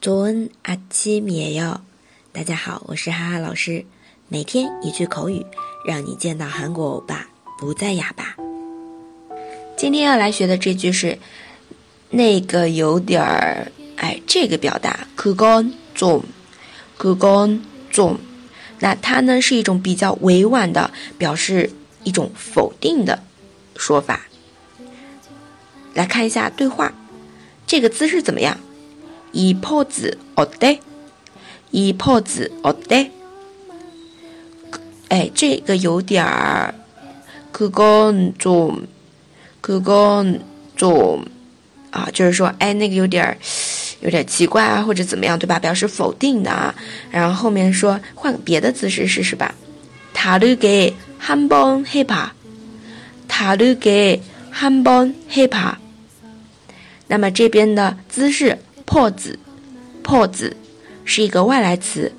조은아침이에 요。 大家好，我是哈哈老师。每天一句口语，让你见到韩国欧巴不再哑巴。今天要来学的这句是那个有点儿哎，这个表达그건좀그건 좀。 那它呢是一种比较委婉的表示一种否定的说法。来看一下对话，这个姿势怎么样？ 이 포즈 어때? 이 포즈 어때? 哎，这个有点儿， 그건 좀, 그건 좀, 啊，就是说，哎，那个有点奇怪啊，或者怎么样，对吧？表示否定的啊。然后后面说换别的姿势试试吧。다르게한번해봐다르게한번해봐。那么这边的姿势 Pose pose 是一个外来词，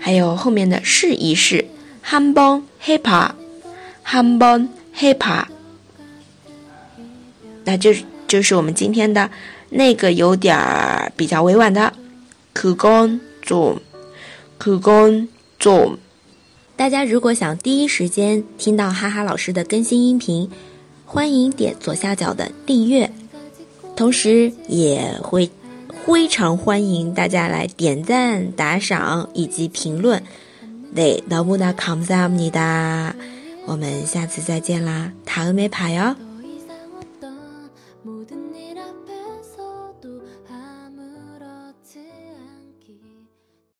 还有后面的试一试，hanbon hepa，hanbon hepa，那就就是我们今天的那个有点儿比较委婉的，ku gon zum，ku gon zum。大家如果想第一时间听到哈哈老师的更新音频，欢迎点左下角的订阅，同时也会。非常欢迎大家来点赞、打赏以及评论。对，너무나감사합니 다。 我们下次再见啦，塔恩没爬哟。